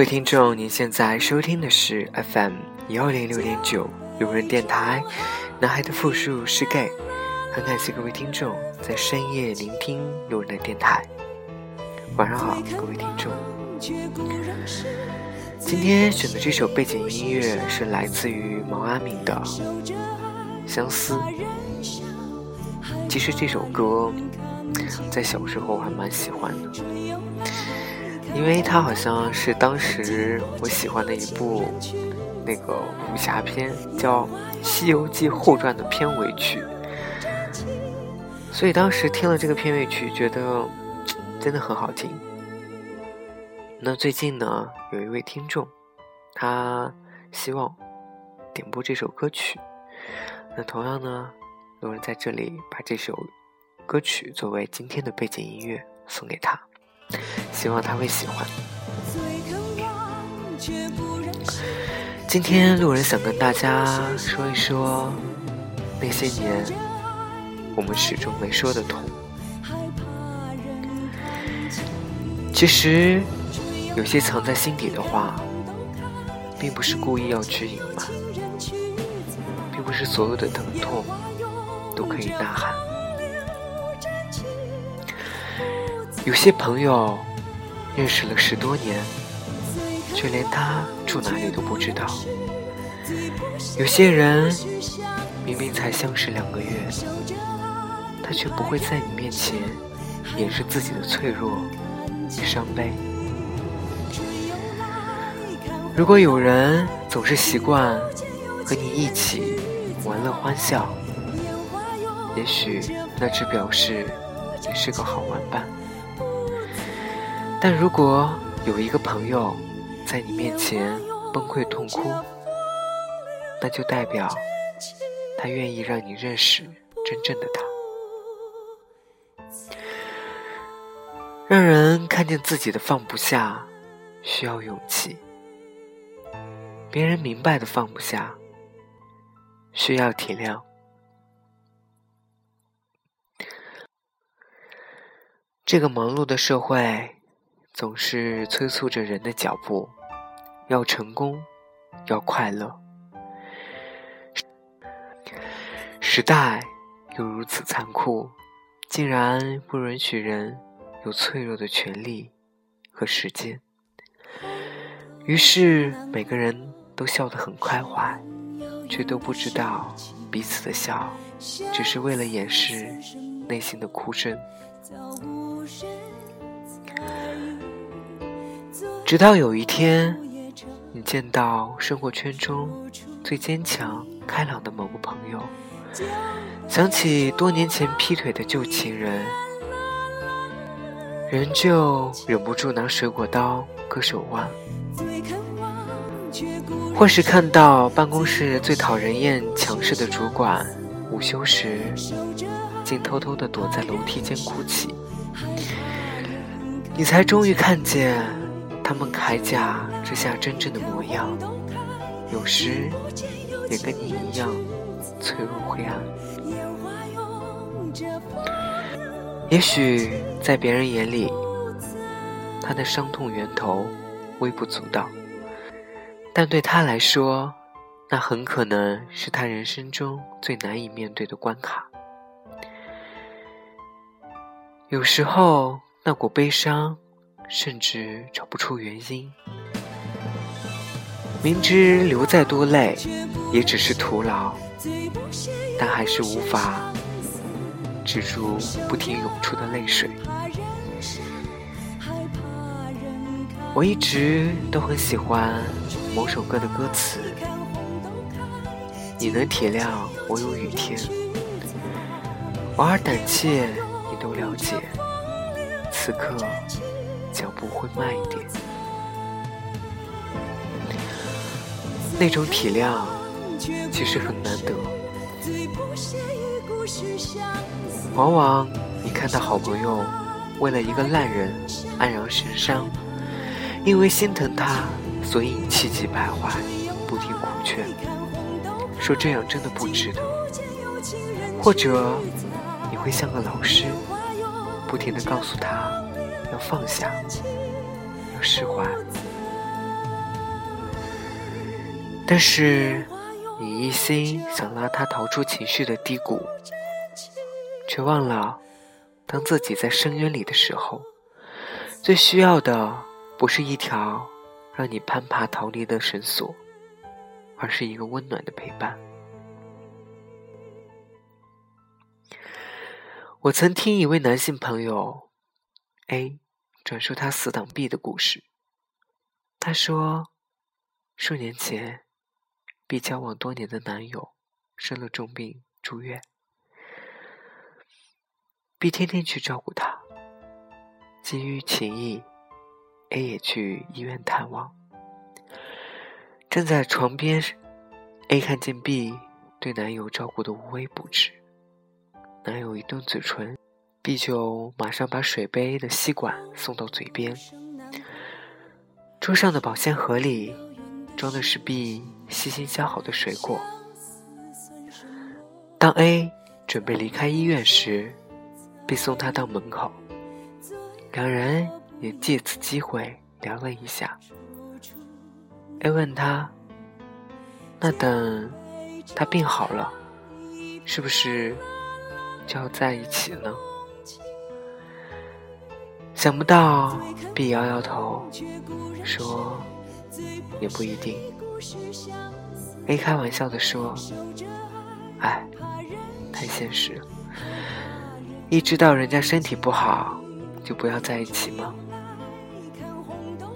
各位听众，您现在收听的是 FM 幺零六点九有人电台，男孩的复数是 gay。很感谢各位听众在深夜聆听有人的电台。晚上好，各位听众。今天选的这首背景音乐是来自于毛阿敏的《相思》。其实这首歌在小时候还蛮喜欢的。因为它好像是当时我喜欢的一部那个武侠片，叫《西游记后传》的片尾曲，所以当时听了这个片尾曲，觉得真的很好听。那最近呢，有一位听众，他希望点播这首歌曲，那同样呢，有人在这里把这首歌曲作为今天的背景音乐送给他。希望他会喜欢。今天路人想跟大家说一说那些年我们始终没说的痛。其实有些藏在心底的话，并不是故意要去隐瞒，并不是所有的疼痛都可以呐喊。有些朋友认识了十多年，却连他住哪里都不知道；有些人明明才相识两个月，他却不会在你面前掩饰自己的脆弱与伤悲。如果有人总是习惯和你一起玩乐欢笑，也许那只表示你是个好玩伴。但如果有一个朋友在你面前崩溃痛哭，那就代表他愿意让你认识真正的他。让人看见自己的放不下，需要勇气；别人明白的放不下，需要体谅。这个忙碌的社会。总是催促着人的脚步，要成功，要快乐。时代又如此残酷，竟然不允许人有脆弱的权利和时间。于是每个人都笑得很开怀，却都不知道彼此的笑，只是为了掩饰内心的哭声。直到有一天，你见到生活圈中最坚强、开朗的某个朋友，想起多年前劈腿的旧情人，仍旧忍不住拿水果刀割手腕；或是看到办公室最讨人厌、强势的主管，午休时竟偷偷地躲在楼梯间哭泣，你才终于看见。他们铠甲之下真正的模样，有时也跟你一样脆弱灰暗。也许在别人眼里，他的伤痛源头微不足道，但对他来说，那很可能是他人生中最难以面对的关卡。有时候，那股悲伤。甚至找不出原因，明知流再多泪也只是徒劳，但还是无法止住不停涌出的泪水。我一直都很喜欢某首歌的歌词，你能体谅我有雨天，偶尔胆怯你都了解，此刻。脚步会慢一点，那种体谅其实很难得。往往你看到好朋友为了一个烂人黯然神伤，因为心疼他，所以气急败坏，不停苦劝，说这样真的不值得。或者你会像个老师，不停的告诉他要放下，要释怀。但是你一心想拉他逃出情绪的低谷，却忘了，当自己在深渊里的时候，最需要的。不是一条让你攀爬逃离的绳索，而是一个温暖的陪伴。我曾听一位男性朋友 A 转述他死党 B 的故事。他说，数年前，B 交往多年的男友生了重病住院，B 天天去照顾他，基于情谊。A 也去医院探望，站在床边，A 看见 B 对男友照顾的无微不至，男友一动嘴唇，B 就马上把水杯的吸管送到嘴边。桌上的保鲜盒里装的是 B 细心削好的水果。当 A 准备离开医院时，B 送他到门口，两人。也借此机会聊了一下。A 问他：“那等他病好了，是不是就要在一起呢？”想不到 B 摇摇头，说：“也不一定。”A 开玩笑的说：“哎，太现实，一知道人家身体不好，就不要在一起吗？”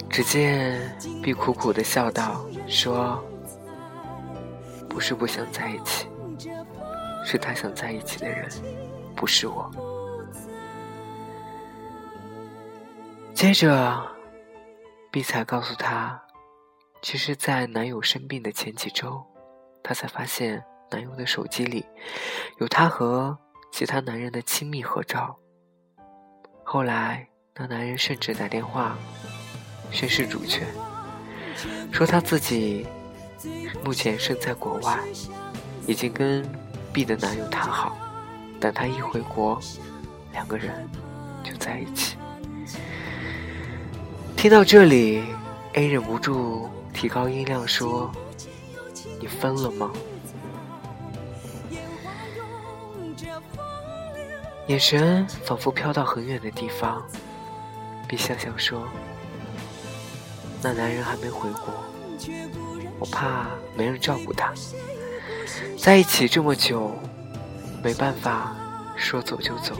只见 B 苦苦的笑道：“说，不是不想在一起，是他想在一起的人，不是我。”接着，B 才告诉他，其实，在男友生病的前几周，她才发现男友的手机里有他和其他男人的亲密合照。后来，那男人甚至打电话。宣示主权，说他自己目前身在国外，已经跟 B 的男友谈好，等他一回国，两个人就在一起。听到这里，A 忍不住提高音量说：“你疯了吗？”眼神仿佛飘到很远的地方，B 笑笑说。那男人还没回国，我怕没人照顾他。在一起这么久，没办法说走就走。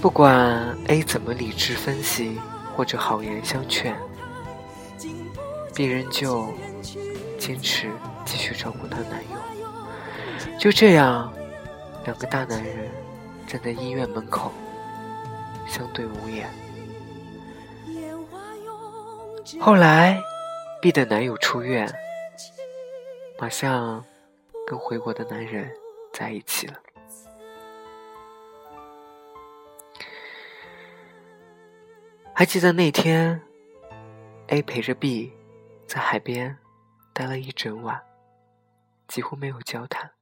不管 A 怎么理智分析或者好言相劝，B 仍旧坚持继续照顾她男友。就这样，两个大男人站在医院门口，相对无言。后来，B 的男友出院，马上跟回国的男人在一起了。还记得那天，A 陪着 B 在海边待了一整晚，几乎没有交谈。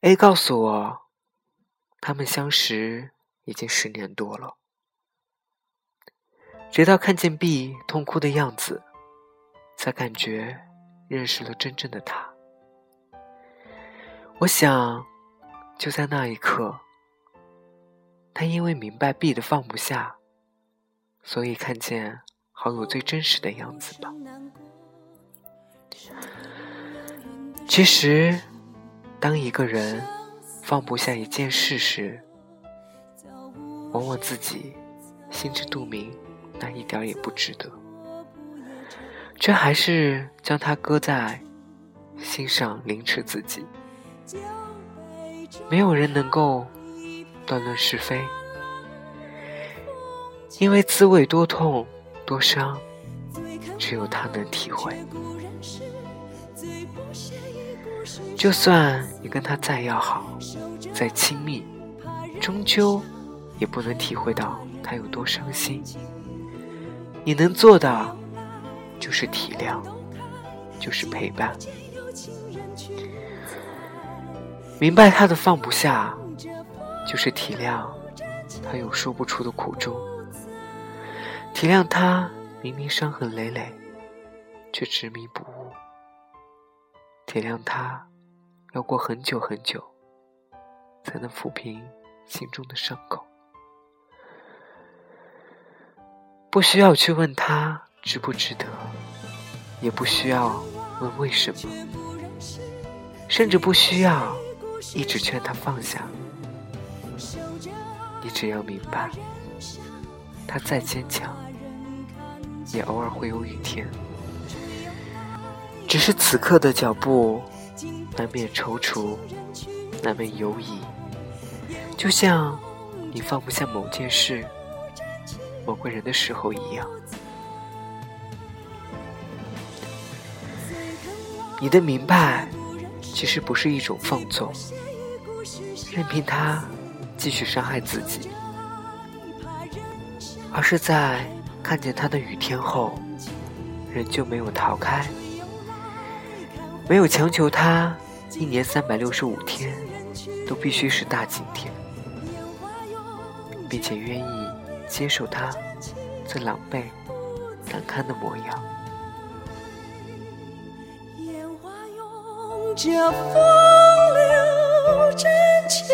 A 告诉我，他们相识已经十年多了。直到看见 B 痛哭的样子，才感觉认识了真正的他。我想，就在那一刻，他因为明白 B 的放不下，所以看见好友最真实的样子吧。其实，当一个人放不下一件事时，往往自己心知肚明。那一点也不值得，却还是将它搁在心上凌迟自己。没有人能够断论是非，因为滋味多痛多伤，只有他能体会。就算你跟他再要好、再亲密，终究也不能体会到他有多伤心。你能做的就是体谅，就是陪伴，明白他的放不下，就是体谅他有说不出的苦衷，体谅他明明伤痕累累，却执迷不悟，体谅他要过很久很久才能抚平心中的伤口。不需要去问他值不值得，也不需要问为什么，甚至不需要一直劝他放下。只要明白，他再坚强，也偶尔会有雨天。只是此刻的脚步难免踌躇，难免犹疑，就像你放不下某件事。某个人的时候一样，你的明白其实不是一种放纵，任凭他继续伤害自己，而是在看见他的雨天后，仍旧没有逃开，没有强求他一年三百六十五天都必须是大晴天，并且愿意。接受他最狼狈、难堪的模样。烟花拥着风流真情。